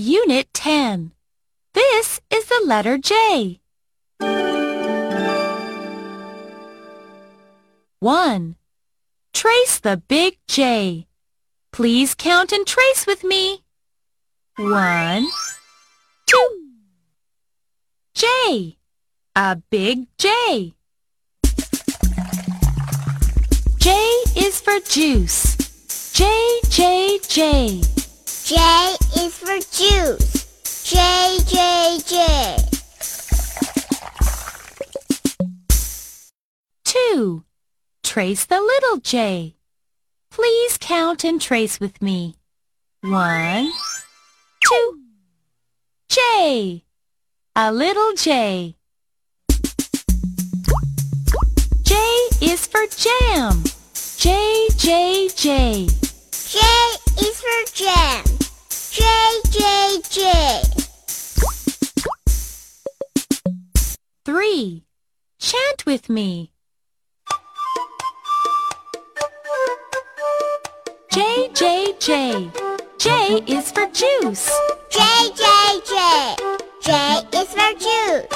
Unit 10. This is the letter J. 1. Trace the big J. Please count and trace with me. 1, 2. J. A big J. J is for juice. J, J, J. J for juice. J, J, J. 2. Trace the little j. Please count and trace with me. 1, 2. J. A little j. J is for jam. J, J, J. J is for jam. J. 3. Chant with me. J, J, J. J is for juice. J, J, J. J is for juice.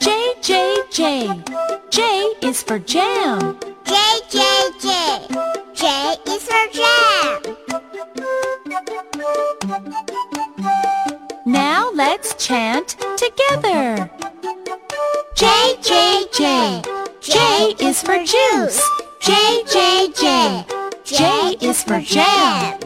J, J, J. J is for jam. J, J, J. J is for jam. Let's chant together. J, J, J. J is for juice. J, J, J. J is for jam.